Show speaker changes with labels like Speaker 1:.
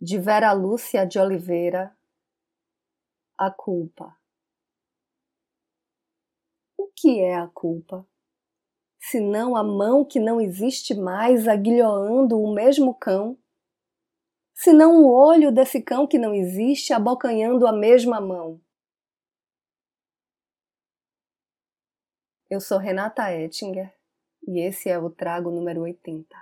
Speaker 1: de Vera Lúcia de Oliveira, a culpa. O que é a culpa? Senão a mão que não existe mais aguilhoando o mesmo cão? Senão o olho desse cão que não existe abocanhando a mesma mão? Eu sou Renata Ettinger e esse é o Trago número 80.